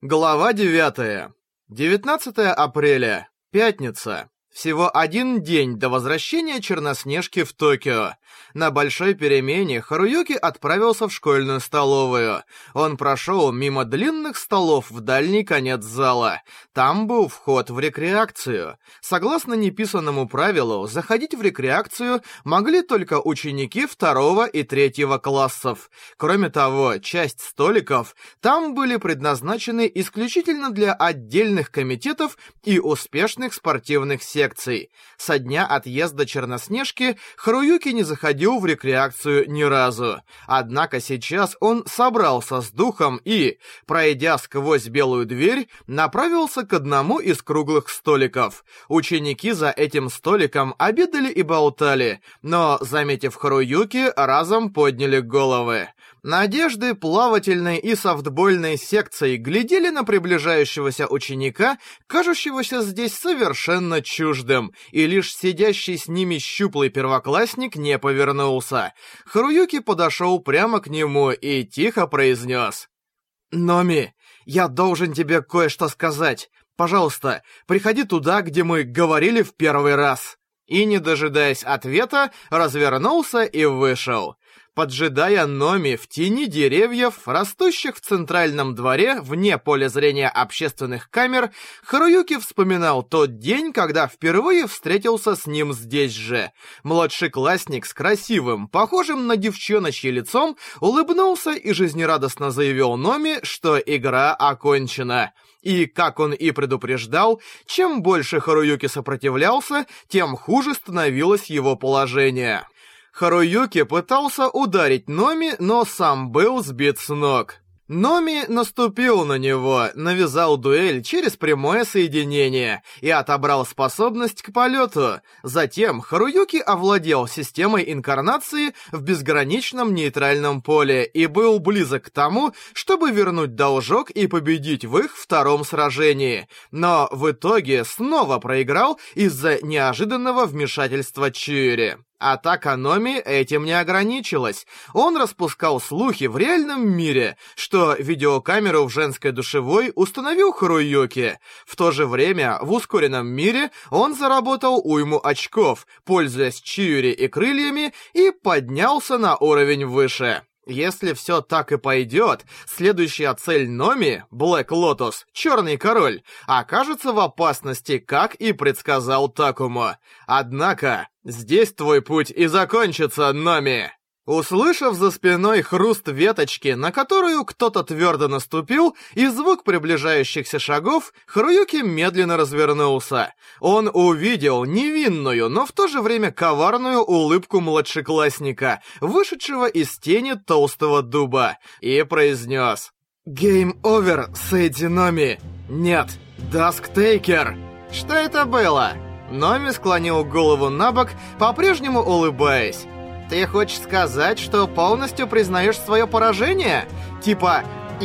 Глава 9. 19 апреля. Пятница. Всего один день до возвращения Черноснежки в Токио. На большой перемене Харуюки отправился в школьную столовую. Он прошел мимо длинных столов в дальний конец зала. Там был вход в рекреакцию. Согласно неписанному правилу, заходить в рекреакцию могли только ученики второго и третьего классов. Кроме того, часть столиков там были предназначены исключительно для отдельных комитетов и успешных спортивных секций. Со дня отъезда Черноснежки Харуюки не заходил в рекреацию ни разу. Однако сейчас он собрался с духом и, пройдя сквозь белую дверь, направился к одному из круглых столиков. Ученики за этим столиком обедали и болтали, но, заметив Харуюки, разом подняли головы. Надежды плавательной и софтбольной секции глядели на приближающегося ученика, кажущегося здесь совершенно чуждым, и лишь сидящий с ними щуплый первоклассник не повернулся. Харуюки подошел прямо к нему и тихо произнес. «Номи, я должен тебе кое-что сказать. Пожалуйста, приходи туда, где мы говорили в первый раз». И, не дожидаясь ответа, развернулся и вышел поджидая Номи в тени деревьев, растущих в центральном дворе, вне поля зрения общественных камер, Харуюки вспоминал тот день, когда впервые встретился с ним здесь же. Младший классник с красивым, похожим на девчоночье лицом, улыбнулся и жизнерадостно заявил Номи, что игра окончена. И, как он и предупреждал, чем больше Харуюки сопротивлялся, тем хуже становилось его положение. Харуюки пытался ударить Номи, но сам был сбит с ног. Номи наступил на него, навязал дуэль через прямое соединение и отобрал способность к полету. Затем Харуюки овладел системой инкарнации в безграничном нейтральном поле и был близок к тому, чтобы вернуть должок и победить в их втором сражении. Но в итоге снова проиграл из-за неожиданного вмешательства Чири. Атака Номи этим не ограничилась. Он распускал слухи в реальном мире, что видеокамеру в женской душевой установил Харуюки. В то же время в ускоренном мире он заработал уйму очков, пользуясь Чиури и крыльями, и поднялся на уровень выше. Если все так и пойдет, следующая цель Номи, Блэк Лотос, Черный Король, окажется в опасности, как и предсказал Такумо. Однако, здесь твой путь и закончится, Номи. Услышав за спиной хруст веточки, на которую кто-то твердо наступил, и звук приближающихся шагов, Харуюки медленно развернулся. Он увидел невинную, но в то же время коварную улыбку младшеклассника, вышедшего из тени толстого дуба, и произнес «Гейм овер, Сейди Номи! Нет, Дасктейкер!» «Что это было?» Номи склонил голову на бок, по-прежнему улыбаясь. Ты хочешь сказать, что полностью признаешь свое поражение? Типа,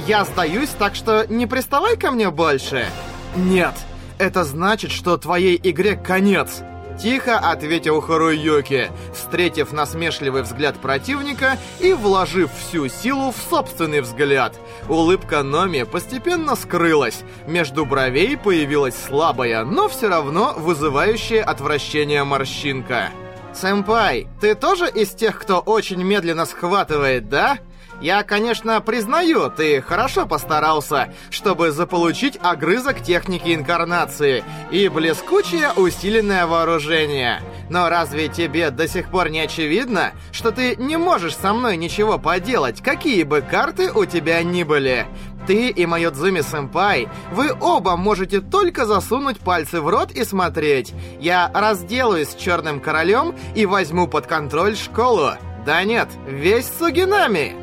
я сдаюсь, так что не приставай ко мне больше? Нет, это значит, что твоей игре конец. Тихо ответил Харуюки, встретив насмешливый взгляд противника и вложив всю силу в собственный взгляд. Улыбка Номи постепенно скрылась. Между бровей появилась слабая, но все равно вызывающая отвращение морщинка. «Сэмпай, ты тоже из тех, кто очень медленно схватывает, да?» Я, конечно, признаю, ты хорошо постарался, чтобы заполучить огрызок техники инкарнации и блескучее усиленное вооружение. Но разве тебе до сих пор не очевидно, что ты не можешь со мной ничего поделать, какие бы карты у тебя ни были? Ты и Майодзуми-сэмпай, вы оба можете только засунуть пальцы в рот и смотреть. Я разделаюсь с Черным Королем и возьму под контроль школу. Да нет, весь Сугинами!»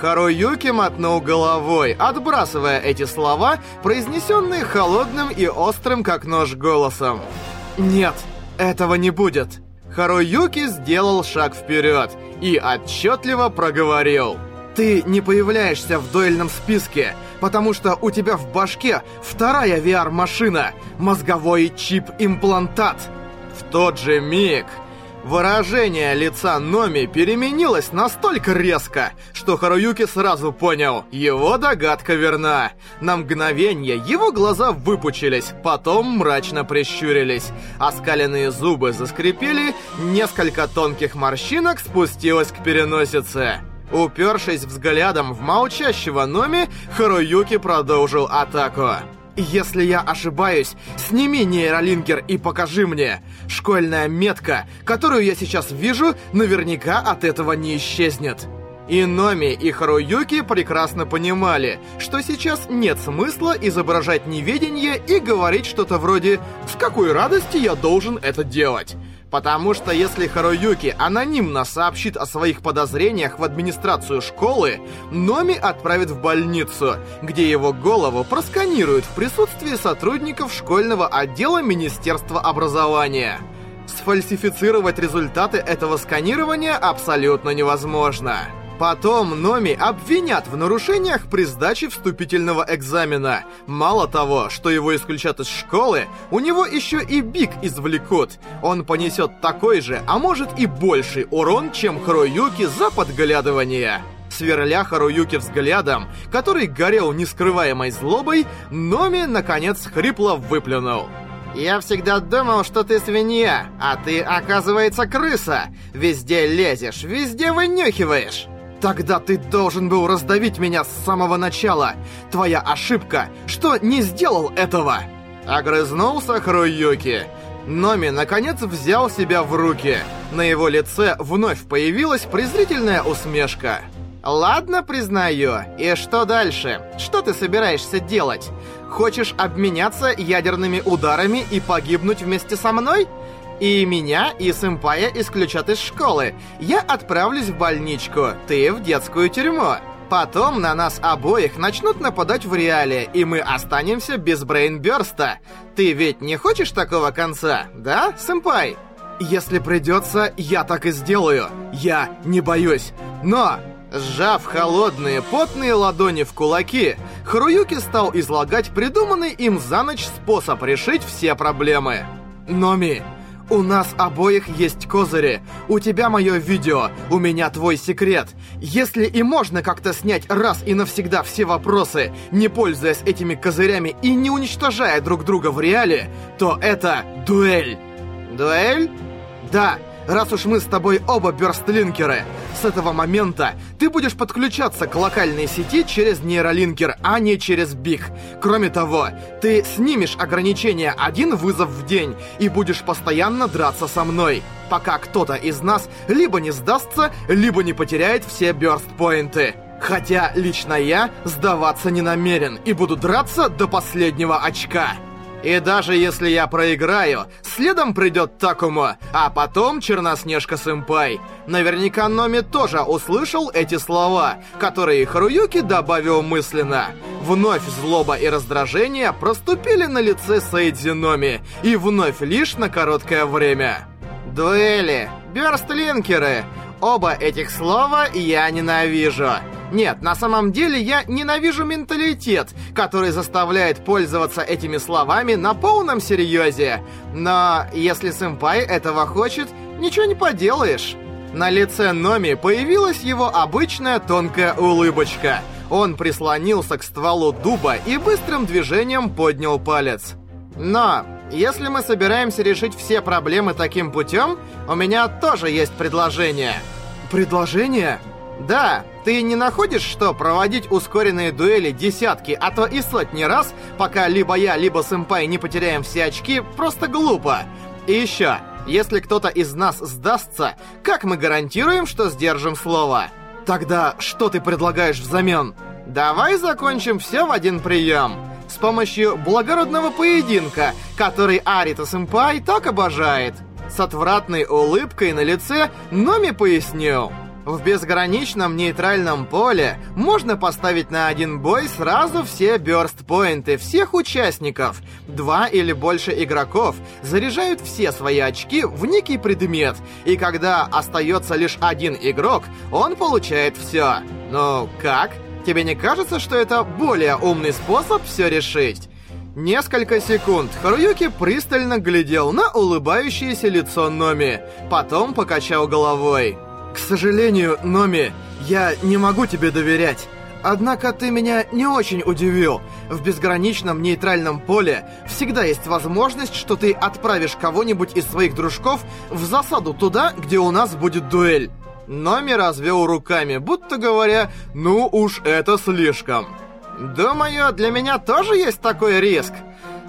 Харуюки мотнул головой, отбрасывая эти слова, произнесенные холодным и острым как нож голосом. «Нет, этого не будет!» Харуюки сделал шаг вперед и отчетливо проговорил. «Ты не появляешься в дуэльном списке, потому что у тебя в башке вторая VR-машина — мозговой чип-имплантат!» В тот же миг Выражение лица Номи переменилось настолько резко, что Харуюки сразу понял, его догадка верна. На мгновение его глаза выпучились, потом мрачно прищурились. Оскаленные зубы заскрипели, несколько тонких морщинок спустилось к переносице. Упершись взглядом в молчащего Номи, Харуюки продолжил атаку. Если я ошибаюсь, сними нейролинкер и покажи мне. Школьная метка, которую я сейчас вижу, наверняка от этого не исчезнет. И Номи, и Харуюки прекрасно понимали, что сейчас нет смысла изображать неведение и говорить что-то вроде «С какой радости я должен это делать?». Потому что если Харуюки анонимно сообщит о своих подозрениях в администрацию школы, Номи отправит в больницу, где его голову просканируют в присутствии сотрудников школьного отдела Министерства образования. Сфальсифицировать результаты этого сканирования абсолютно невозможно. Потом Номи обвинят в нарушениях при сдаче вступительного экзамена. Мало того, что его исключат из школы, у него еще и Биг извлекут. Он понесет такой же, а может и больший урон, чем Харуюки за подглядывание. Сверля Харуюки взглядом, который горел нескрываемой злобой, Номи, наконец, хрипло выплюнул. «Я всегда думал, что ты свинья, а ты, оказывается, крыса. Везде лезешь, везде вынюхиваешь». Тогда ты должен был раздавить меня с самого начала. Твоя ошибка, что не сделал этого. Огрызнулся Хруюки. Номи наконец взял себя в руки. На его лице вновь появилась презрительная усмешка. «Ладно, признаю. И что дальше? Что ты собираешься делать? Хочешь обменяться ядерными ударами и погибнуть вместе со мной? И меня, и сэмпая исключат из школы. Я отправлюсь в больничку, ты в детскую тюрьму. Потом на нас обоих начнут нападать в реале, и мы останемся без брейнбёрста. Ты ведь не хочешь такого конца, да, сэмпай? Если придется, я так и сделаю. Я не боюсь. Но Сжав холодные, потные ладони в кулаки, Харуюки стал излагать придуманный им за ночь способ решить все проблемы. «Номи, у нас обоих есть козыри. У тебя мое видео, у меня твой секрет. Если и можно как-то снять раз и навсегда все вопросы, не пользуясь этими козырями и не уничтожая друг друга в реале, то это дуэль. Дуэль? Да, раз уж мы с тобой оба бёрстлинкеры. С этого момента ты будешь подключаться к локальной сети через нейролинкер, а не через Биг. Кроме того, ты снимешь ограничение один вызов в день и будешь постоянно драться со мной, пока кто-то из нас либо не сдастся, либо не потеряет все бёрст-поинты. Хотя лично я сдаваться не намерен и буду драться до последнего очка. И даже если я проиграю, следом придет Такумо, а потом Черноснежка-сэмпай. Наверняка Номи тоже услышал эти слова, которые Харуюки добавил мысленно. Вновь злоба и раздражение проступили на лице Сейдзи Номи, и вновь лишь на короткое время. Дуэли, бёрстлинкеры, оба этих слова я ненавижу. Нет, на самом деле я ненавижу менталитет, который заставляет пользоваться этими словами на полном серьезе. Но если сэмпай этого хочет, ничего не поделаешь. На лице Номи появилась его обычная тонкая улыбочка. Он прислонился к стволу дуба и быстрым движением поднял палец. Но, если мы собираемся решить все проблемы таким путем, у меня тоже есть предложение. Предложение? Да, ты не находишь, что проводить ускоренные дуэли десятки, а то и сотни раз, пока либо я, либо сэмпай не потеряем все очки, просто глупо? И еще, если кто-то из нас сдастся, как мы гарантируем, что сдержим слово? Тогда что ты предлагаешь взамен? Давай закончим все в один прием. С помощью благородного поединка, который Арита-сэмпай так обожает. С отвратной улыбкой на лице Номи пояснил. В безграничном нейтральном поле можно поставить на один бой сразу все бёрст-поинты всех участников. Два или больше игроков заряжают все свои очки в некий предмет, и когда остается лишь один игрок, он получает все. Ну, как? Тебе не кажется, что это более умный способ все решить? Несколько секунд Харуюки пристально глядел на улыбающееся лицо Номи, потом покачал головой. «К сожалению, Номи, я не могу тебе доверять. Однако ты меня не очень удивил. В безграничном нейтральном поле всегда есть возможность, что ты отправишь кого-нибудь из своих дружков в засаду туда, где у нас будет дуэль». Номи развел руками, будто говоря, «Ну уж это слишком». Думаю, для меня тоже есть такой риск.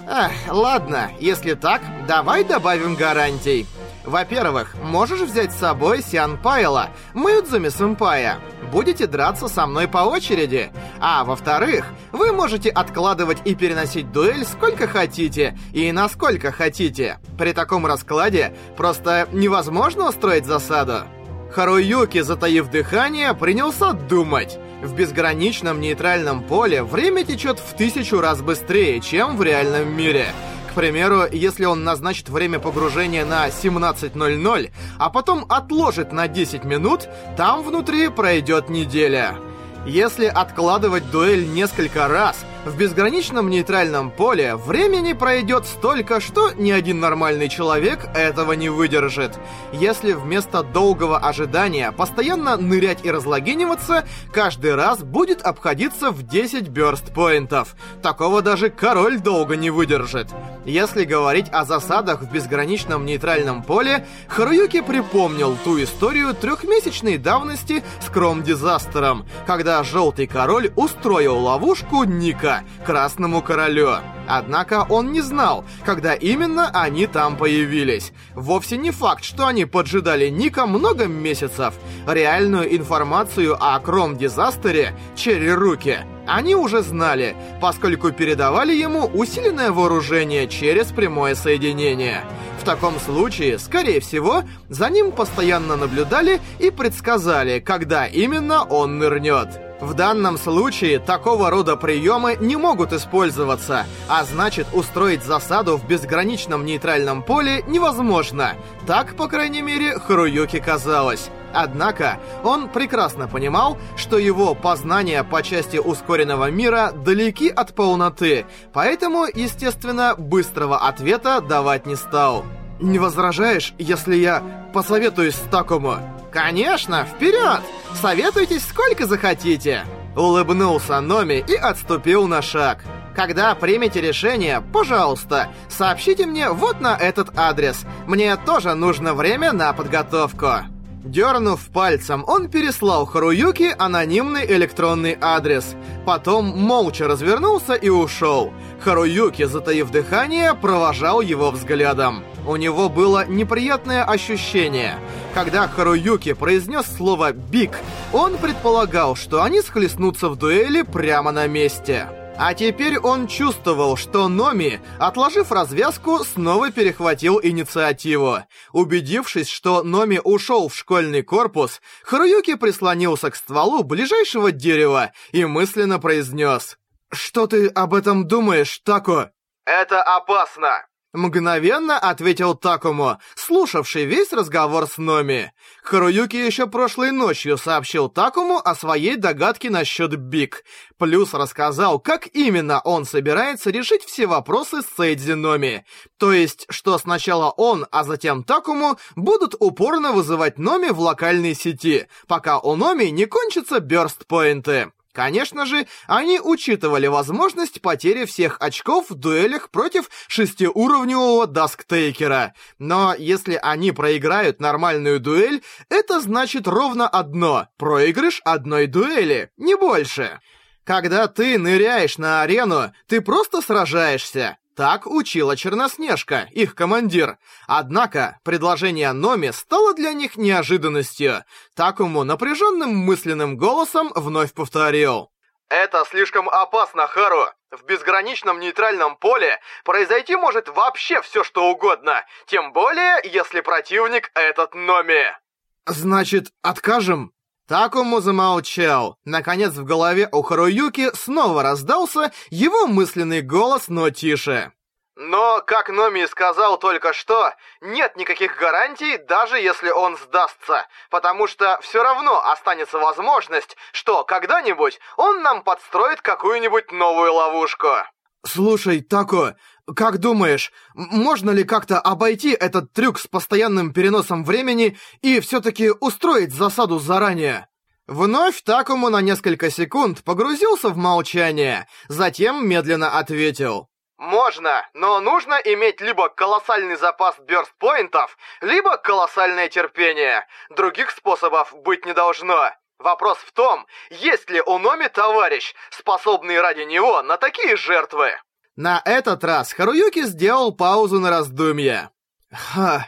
Эх, ладно, если так, давай добавим гарантий. Во-первых, можешь взять с собой Сиан Пайла, Мюдзуми Сэмпая. Будете драться со мной по очереди. А во-вторых, вы можете откладывать и переносить дуэль сколько хотите и насколько хотите. При таком раскладе просто невозможно устроить засаду. Харуюки, затаив дыхание, принялся думать. В безграничном нейтральном поле время течет в тысячу раз быстрее, чем в реальном мире. Примеру, если он назначит время погружения на 17.00, а потом отложит на 10 минут, там внутри пройдет неделя. Если откладывать дуэль несколько раз, в безграничном нейтральном поле времени пройдет столько, что ни один нормальный человек этого не выдержит. Если вместо долгого ожидания постоянно нырять и разлогиниваться, каждый раз будет обходиться в 10 бёрст-поинтов. Такого даже король долго не выдержит. Если говорить о засадах в безграничном нейтральном поле, Харуюки припомнил ту историю трехмесячной давности с Кром-дизастером, когда Желтый Король устроил ловушку Ника, Красному Королю. Однако он не знал, когда именно они там появились. Вовсе не факт, что они поджидали Ника много месяцев. Реальную информацию о Кром-дизастере Черри Руки они уже знали, поскольку передавали ему усиленное вооружение через прямое соединение. В таком случае, скорее всего, за ним постоянно наблюдали и предсказали, когда именно он нырнет. В данном случае такого рода приемы не могут использоваться, а значит устроить засаду в безграничном нейтральном поле невозможно. Так, по крайней мере, Харуюки казалось. Однако, он прекрасно понимал, что его познания по части ускоренного мира далеки от полноты, поэтому, естественно, быстрого ответа давать не стал. «Не возражаешь, если я посоветуюсь с Такому?» «Конечно, вперед! Советуйтесь сколько захотите!» Улыбнулся Номи и отступил на шаг. Когда примете решение, пожалуйста, сообщите мне вот на этот адрес. Мне тоже нужно время на подготовку. Дернув пальцем, он переслал Харуюки анонимный электронный адрес. Потом молча развернулся и ушел. Харуюки, затаив дыхание, провожал его взглядом. У него было неприятное ощущение. Когда Харуюки произнес слово «биг», он предполагал, что они схлестнутся в дуэли прямо на месте. А теперь он чувствовал, что Номи, отложив развязку, снова перехватил инициативу. Убедившись, что Номи ушел в школьный корпус, Харуюки прислонился к стволу ближайшего дерева и мысленно произнес «Что ты об этом думаешь, Тако?» «Это опасно!» Мгновенно ответил Такому, слушавший весь разговор с Номи. Харуюки еще прошлой ночью сообщил Такому о своей догадке насчет Биг. Плюс рассказал, как именно он собирается решить все вопросы с Сейдзи Номи. То есть, что сначала он, а затем Такому будут упорно вызывать Номи в локальной сети, пока у Номи не кончатся бёрст-поинты. Конечно же, они учитывали возможность потери всех очков в дуэлях против шестиуровневого дасктейкера. Но если они проиграют нормальную дуэль, это значит ровно одно — проигрыш одной дуэли, не больше. Когда ты ныряешь на арену, ты просто сражаешься. Так учила Черноснежка, их командир. Однако, предложение Номи стало для них неожиданностью. Такому напряженным мысленным голосом вновь повторил. «Это слишком опасно, Хару. В безграничном нейтральном поле произойти может вообще все что угодно. Тем более, если противник этот Номи». «Значит, откажем?» Такому замолчал. Наконец в голове у Харуюки снова раздался его мысленный голос, но тише. Но, как Номи сказал только что, нет никаких гарантий, даже если он сдастся, потому что все равно останется возможность, что когда-нибудь он нам подстроит какую-нибудь новую ловушку. «Слушай, Тако, как думаешь, можно ли как-то обойти этот трюк с постоянным переносом времени и все-таки устроить засаду заранее?» Вновь Такому на несколько секунд погрузился в молчание, затем медленно ответил. «Можно, но нужно иметь либо колоссальный запас бёрст-поинтов, либо колоссальное терпение. Других способов быть не должно. Вопрос в том, есть ли у Номи товарищ, способный ради него на такие жертвы?» На этот раз Харуюки сделал паузу на раздумье. «Ха,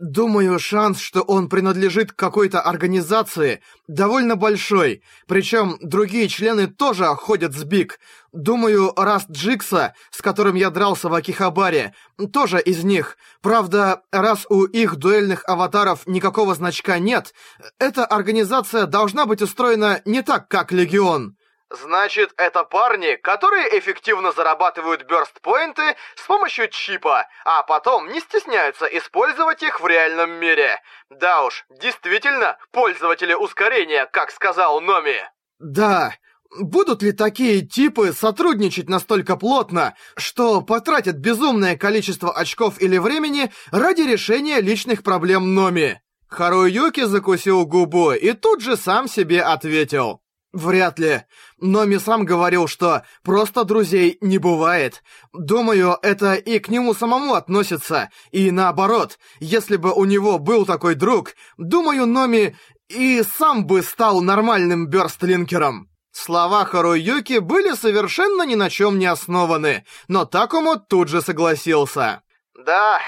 Думаю, шанс, что он принадлежит какой-то организации, довольно большой. Причем другие члены тоже ходят с Биг. Думаю, Раст Джикса, с которым я дрался в Акихабаре, тоже из них. Правда, раз у их дуэльных аватаров никакого значка нет, эта организация должна быть устроена не так, как Легион. Значит, это парни, которые эффективно зарабатывают бёрст-поинты с помощью чипа, а потом не стесняются использовать их в реальном мире. Да уж, действительно, пользователи ускорения, как сказал Номи. Да, будут ли такие типы сотрудничать настолько плотно, что потратят безумное количество очков или времени ради решения личных проблем Номи? Харуюки закусил губу и тут же сам себе ответил. Вряд ли. Номи сам говорил, что просто друзей не бывает. Думаю, это и к нему самому относится. И наоборот, если бы у него был такой друг, думаю, Номи и сам бы стал нормальным бёрстлинкером. Слова Харуюки были совершенно ни на чем не основаны, но Такому тут же согласился. «Да,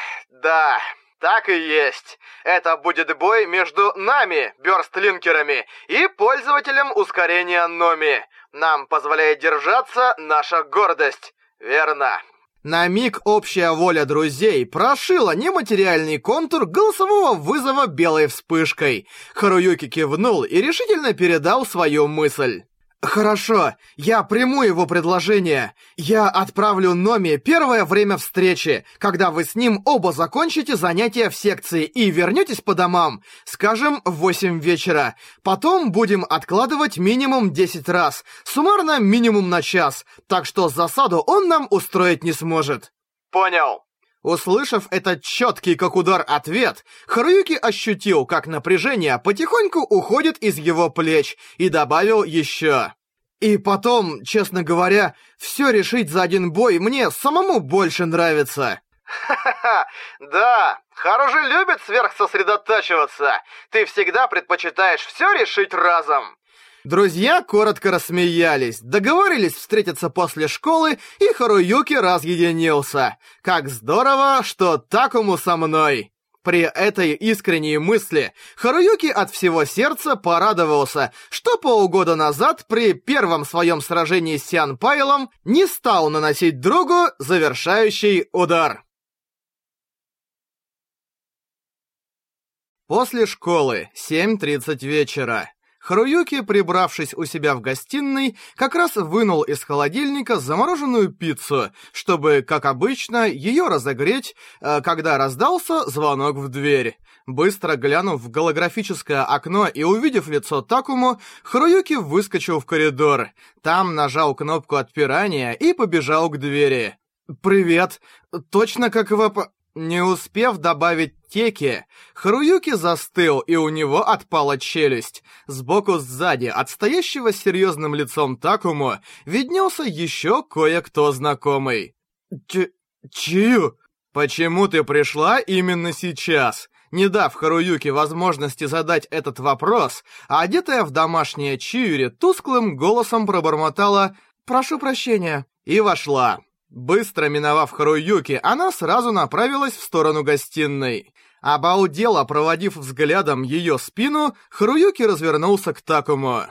да, так и есть. Это будет бой между нами, бёрстлинкерами, и пользователем ускорения Номи. Нам позволяет держаться наша гордость. Верно. На миг общая воля друзей прошила нематериальный контур голосового вызова белой вспышкой. Харуюки кивнул и решительно передал свою мысль. «Хорошо, я приму его предложение. Я отправлю Номи первое время встречи, когда вы с ним оба закончите занятия в секции и вернетесь по домам, скажем, в 8 вечера. Потом будем откладывать минимум 10 раз, суммарно минимум на час, так что засаду он нам устроить не сможет». «Понял». Услышав этот четкий как удар ответ, Харуюки ощутил, как напряжение потихоньку уходит из его плеч, и добавил еще. И потом, честно говоря, все решить за один бой мне самому больше нравится. Ха-ха-ха, да, Хару любит сверхсосредотачиваться. Ты всегда предпочитаешь все решить разом. Друзья коротко рассмеялись, договорились встретиться после школы, и Харуюки разъединился. Как здорово, что Такому со мной. При этой искренней мысли Харуюки от всего сердца порадовался, что полгода назад при первом своем сражении с Сиан Пайлом не стал наносить другу завершающий удар. После школы, 7.30 вечера. Харуюки, прибравшись у себя в гостиной, как раз вынул из холодильника замороженную пиццу, чтобы, как обычно, ее разогреть, э, когда раздался звонок в дверь. Быстро глянув в голографическое окно и увидев лицо Такому, Харуюки выскочил в коридор. Там нажал кнопку отпирания и побежал к двери. «Привет! Точно как в...» Не успев добавить теки, Харуюки застыл, и у него отпала челюсть. Сбоку сзади, от стоящего серьезным лицом Такому, виднелся еще кое-кто знакомый. Ч... Чию? Почему ты пришла именно сейчас? Не дав Харуюке возможности задать этот вопрос, а одетая в домашнее Чиури тусклым голосом пробормотала «Прошу прощения» и вошла. Быстро миновав Харуюки, она сразу направилась в сторону гостиной. Обалдело, проводив взглядом ее спину, Харуюки развернулся к Такому.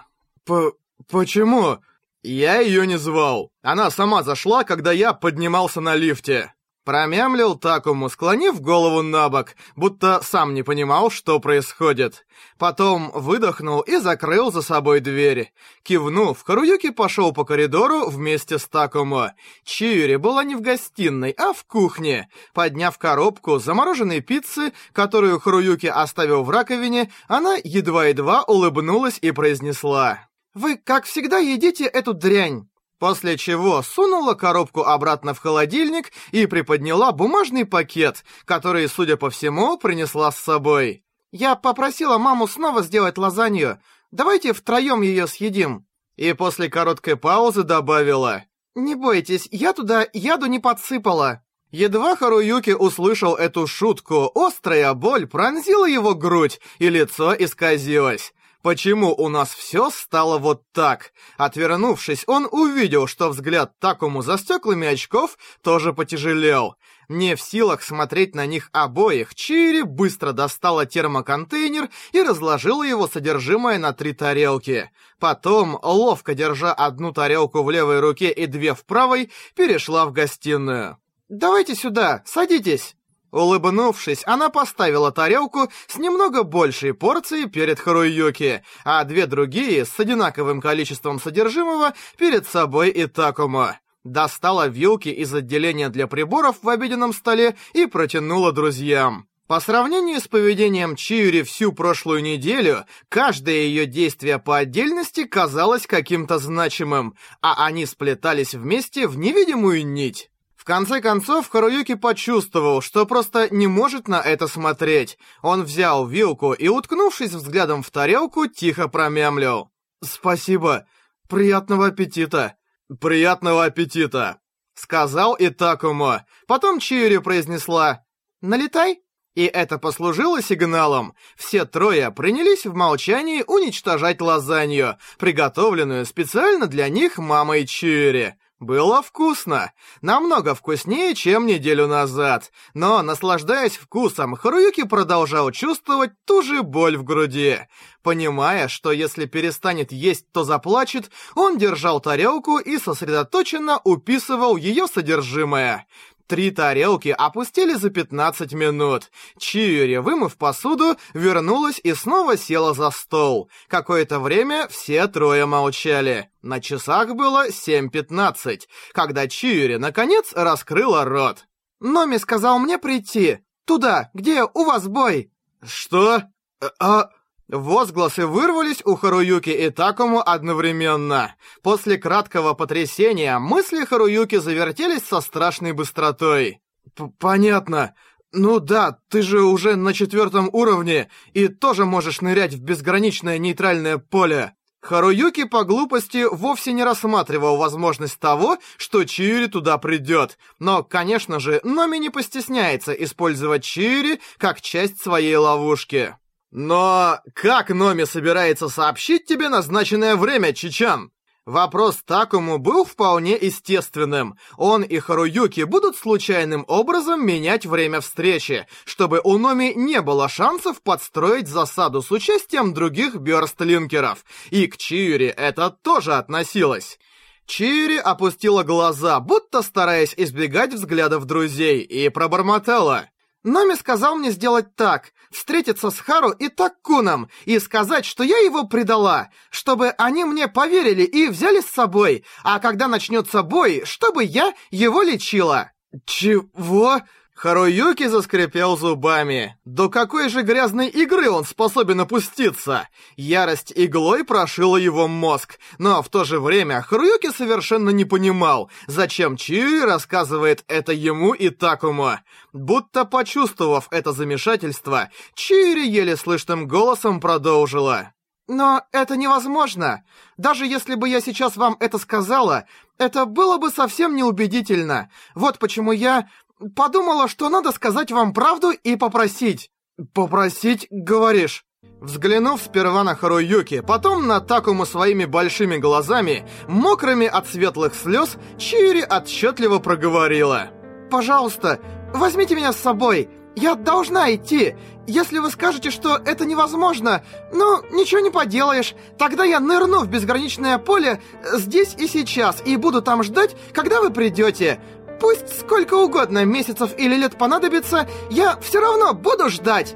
«П... почему?» «Я ее не звал. Она сама зашла, когда я поднимался на лифте». Промямлил Такому, склонив голову на бок, будто сам не понимал, что происходит. Потом выдохнул и закрыл за собой дверь. Кивнув, Харуюки пошел по коридору вместе с Такому. Чиури была не в гостиной, а в кухне. Подняв коробку замороженной пиццы, которую Харуюки оставил в раковине, она едва-едва улыбнулась и произнесла. «Вы, как всегда, едите эту дрянь». После чего сунула коробку обратно в холодильник и приподняла бумажный пакет, который, судя по всему, принесла с собой. «Я попросила маму снова сделать лазанью. Давайте втроем ее съедим». И после короткой паузы добавила. «Не бойтесь, я туда яду не подсыпала». Едва Харуюки услышал эту шутку, острая боль пронзила его грудь, и лицо исказилось. Почему у нас все стало вот так? Отвернувшись, он увидел, что взгляд Такому за стеклами очков тоже потяжелел. Не в силах смотреть на них обоих, Чири быстро достала термоконтейнер и разложила его содержимое на три тарелки. Потом, ловко держа одну тарелку в левой руке и две в правой, перешла в гостиную. «Давайте сюда, садитесь!» Улыбнувшись, она поставила тарелку с немного большей порцией перед Харуюки, а две другие с одинаковым количеством содержимого перед собой и Такумо. Достала вилки из отделения для приборов в обеденном столе и протянула друзьям. По сравнению с поведением Чиури всю прошлую неделю, каждое ее действие по отдельности казалось каким-то значимым, а они сплетались вместе в невидимую нить. Конце концов, Харуюки почувствовал, что просто не может на это смотреть. Он взял вилку и, уткнувшись взглядом в тарелку, тихо промямлил. «Спасибо. Приятного аппетита». «Приятного аппетита», — сказал Итакумо. Потом Чиури произнесла «Налетай». И это послужило сигналом. Все трое принялись в молчании уничтожать лазанью, приготовленную специально для них мамой Чиури. Было вкусно. Намного вкуснее, чем неделю назад. Но, наслаждаясь вкусом, Харуюки продолжал чувствовать ту же боль в груди. Понимая, что если перестанет есть, то заплачет, он держал тарелку и сосредоточенно уписывал ее содержимое. Три тарелки опустили за 15 минут. Чиури, вымыв посуду, вернулась и снова села за стол. Какое-то время все трое молчали. На часах было 7.15, когда Чиури, наконец, раскрыла рот. «Номи сказал мне прийти. Туда, где у вас бой». «Что? А...» Возгласы вырвались у Харуюки и Такому одновременно. После краткого потрясения мысли Харуюки завертелись со страшной быстротой. «Понятно. Ну да, ты же уже на четвертом уровне и тоже можешь нырять в безграничное нейтральное поле». Харуюки по глупости вовсе не рассматривал возможность того, что Чиури туда придет. Но, конечно же, Номи не постесняется использовать Чиури как часть своей ловушки. Но как Номи собирается сообщить тебе назначенное время, Чичан? Вопрос Такому был вполне естественным. Он и Харуюки будут случайным образом менять время встречи, чтобы у Номи не было шансов подстроить засаду с участием других бёрстлинкеров. И к Чиури это тоже относилось. Чири опустила глаза, будто стараясь избегать взглядов друзей, и пробормотала. Номи сказал мне сделать так, встретиться с Хару и Таккуном и сказать, что я его предала, чтобы они мне поверили и взяли с собой, а когда начнется бой, чтобы я его лечила. Чего? Харуюки заскрипел зубами. До какой же грязной игры он способен опуститься? Ярость иглой прошила его мозг, но в то же время Харуюки совершенно не понимал, зачем Чиуи рассказывает это ему и Такому. Будто почувствовав это замешательство, Чиури еле слышным голосом продолжила. «Но это невозможно. Даже если бы я сейчас вам это сказала, это было бы совсем неубедительно. Вот почему я Подумала, что надо сказать вам правду и попросить. Попросить, говоришь? Взглянув сперва на Харуюки, потом на Такому своими большими глазами, мокрыми от светлых слез, Чири отчетливо проговорила. «Пожалуйста, возьмите меня с собой. Я должна идти. Если вы скажете, что это невозможно, ну, ничего не поделаешь. Тогда я нырну в безграничное поле здесь и сейчас и буду там ждать, когда вы придете. Пусть сколько угодно месяцев или лет понадобится, я все равно буду ждать.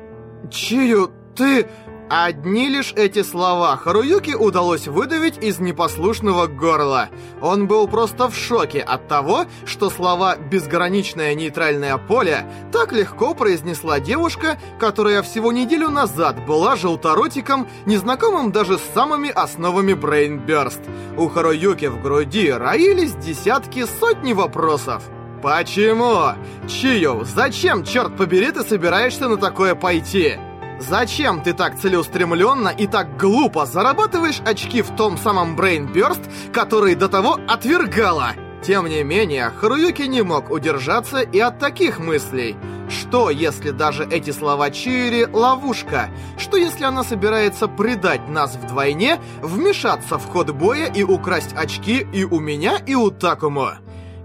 Чию, ты... Одни лишь эти слова Харуюки удалось выдавить из непослушного горла. Он был просто в шоке от того, что слова «безграничное нейтральное поле» так легко произнесла девушка, которая всего неделю назад была желторотиком, незнакомым даже с самыми основами Burst. У Харуюки в груди роились десятки, сотни вопросов. «Почему? Чию, зачем, черт побери, ты собираешься на такое пойти?» Зачем ты так целеустремленно и так глупо зарабатываешь очки в том самом Burst, который до того отвергала? Тем не менее, Харуюки не мог удержаться и от таких мыслей. Что, если даже эти слова Чири — ловушка? Что, если она собирается предать нас вдвойне, вмешаться в ход боя и украсть очки и у меня, и у Такому?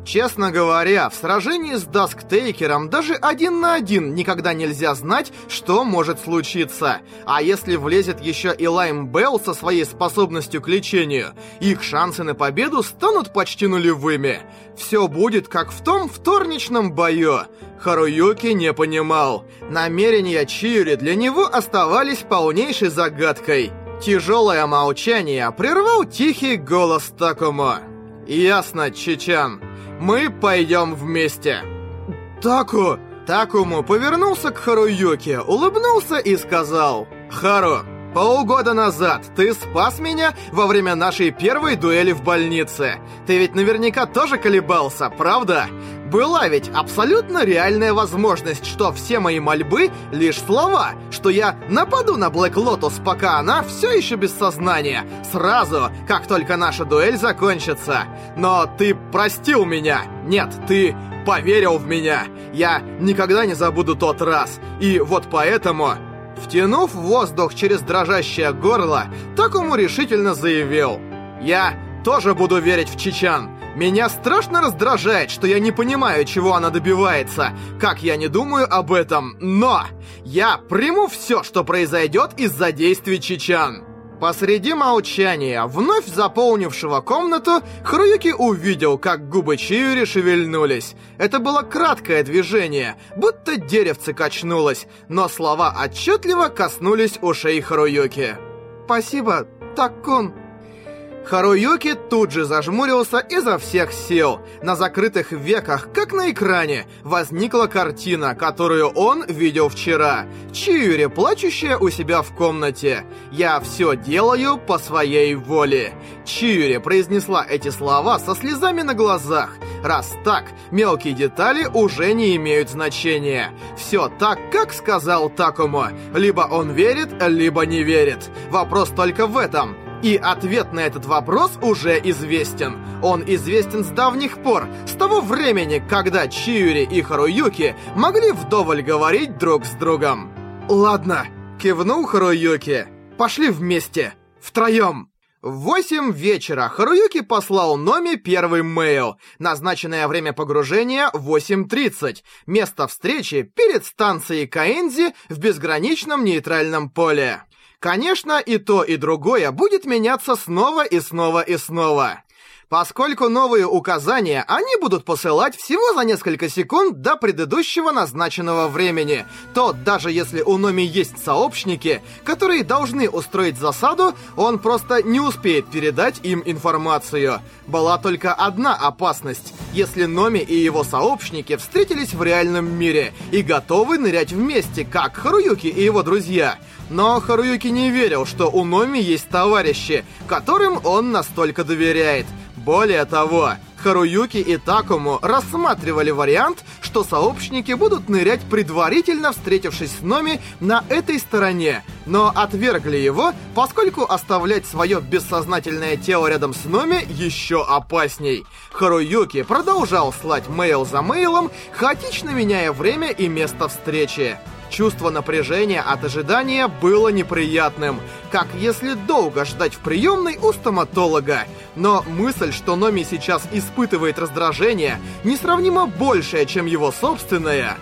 Честно говоря, в сражении с Дасктейкером даже один на один никогда нельзя знать, что может случиться. А если влезет еще и Лайм Белл со своей способностью к лечению, их шансы на победу станут почти нулевыми. Все будет как в том вторничном бою. Харуюки не понимал. Намерения Чиури для него оставались полнейшей загадкой. Тяжелое молчание прервал тихий голос Такумо. «Ясно, Чичан. Мы пойдем вместе. Таку... Такому повернулся к Харуюке, улыбнулся и сказал. Хару, полгода назад ты спас меня во время нашей первой дуэли в больнице. Ты ведь наверняка тоже колебался, правда? Была ведь абсолютно реальная возможность, что все мои мольбы — лишь слова, что я нападу на Блэк Лотос, пока она все еще без сознания, сразу, как только наша дуэль закончится. Но ты простил меня. Нет, ты поверил в меня. Я никогда не забуду тот раз. И вот поэтому... Втянув воздух через дрожащее горло, Такому решительно заявил. «Я тоже буду верить в Чичан. Меня страшно раздражает, что я не понимаю, чего она добивается, как я не думаю об этом, но я приму все, что произойдет из-за действий Чичан. Посреди молчания, вновь заполнившего комнату, Харуюки увидел, как губы Чиури шевельнулись. Это было краткое движение, будто деревце качнулось, но слова отчетливо коснулись ушей Харуюки. «Спасибо, Таккун», Харуюки тут же зажмурился изо всех сил. На закрытых веках, как на экране, возникла картина, которую он видел вчера. Чиури, плачущая у себя в комнате. «Я все делаю по своей воле». Чиури произнесла эти слова со слезами на глазах. Раз так, мелкие детали уже не имеют значения. Все так, как сказал Такому. Либо он верит, либо не верит. Вопрос только в этом. И ответ на этот вопрос уже известен. Он известен с давних пор, с того времени, когда Чиури и Харуюки могли вдоволь говорить друг с другом. «Ладно», — кивнул Харуюки. «Пошли вместе. Втроем». В 8 вечера Харуюки послал Номи первый мейл. Назначенное время погружения 8.30. Место встречи перед станцией Каэнзи в безграничном нейтральном поле. Конечно, и то, и другое будет меняться снова и снова и снова. Поскольку новые указания они будут посылать всего за несколько секунд до предыдущего назначенного времени, то даже если у Номи есть сообщники, которые должны устроить засаду, он просто не успеет передать им информацию. Была только одна опасность, если Номи и его сообщники встретились в реальном мире и готовы нырять вместе, как Харуюки и его друзья – но Харуюки не верил, что у Номи есть товарищи, которым он настолько доверяет. Более того, Харуюки и Такому рассматривали вариант, что сообщники будут нырять предварительно встретившись с Номи на этой стороне, но отвергли его, поскольку оставлять свое бессознательное тело рядом с Номи еще опасней. Харуюки продолжал слать мейл за мейлом, хаотично меняя время и место встречи. Чувство напряжения от ожидания было неприятным, как если долго ждать в приемной у стоматолога. Но мысль, что Номи сейчас испытывает раздражение, несравнимо большее, чем его собственное,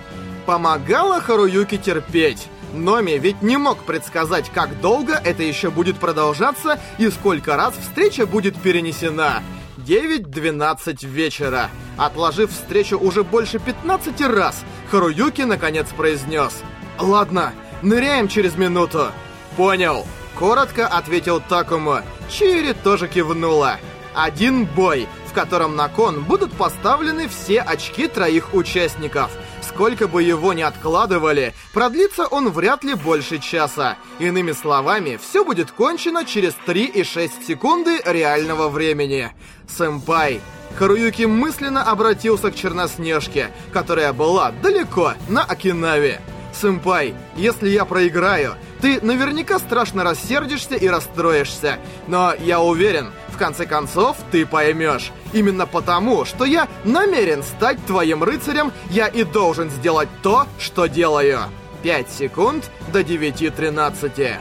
помогала Харуюке терпеть. Номи ведь не мог предсказать, как долго это еще будет продолжаться и сколько раз встреча будет перенесена. 9-12 вечера. Отложив встречу уже больше 15 раз, Харуюки наконец произнес — «Ладно, ныряем через минуту». Понял. Коротко ответил Такому. Чири тоже кивнула. Один бой, в котором на кон будут поставлены все очки троих участников. Сколько бы его ни откладывали, продлится он вряд ли больше часа. Иными словами, все будет кончено через 3,6 секунды реального времени. Сэмпай. Харуюки мысленно обратился к Черноснежке, которая была далеко, на Окинаве. «Сэмпай, если я проиграю, ты наверняка страшно рассердишься и расстроишься, но я уверен, в конце концов ты поймешь. Именно потому, что я намерен стать твоим рыцарем, я и должен сделать то, что делаю». 5 секунд до 9.13.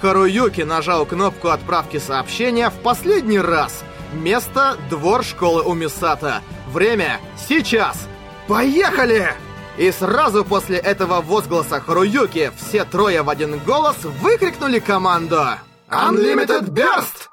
Харуюки нажал кнопку отправки сообщения в последний раз. Место — двор школы Умисата. Время — сейчас. Поехали! И сразу после этого возгласа Харуюки все трое в один голос выкрикнули команду «Unlimited Burst!»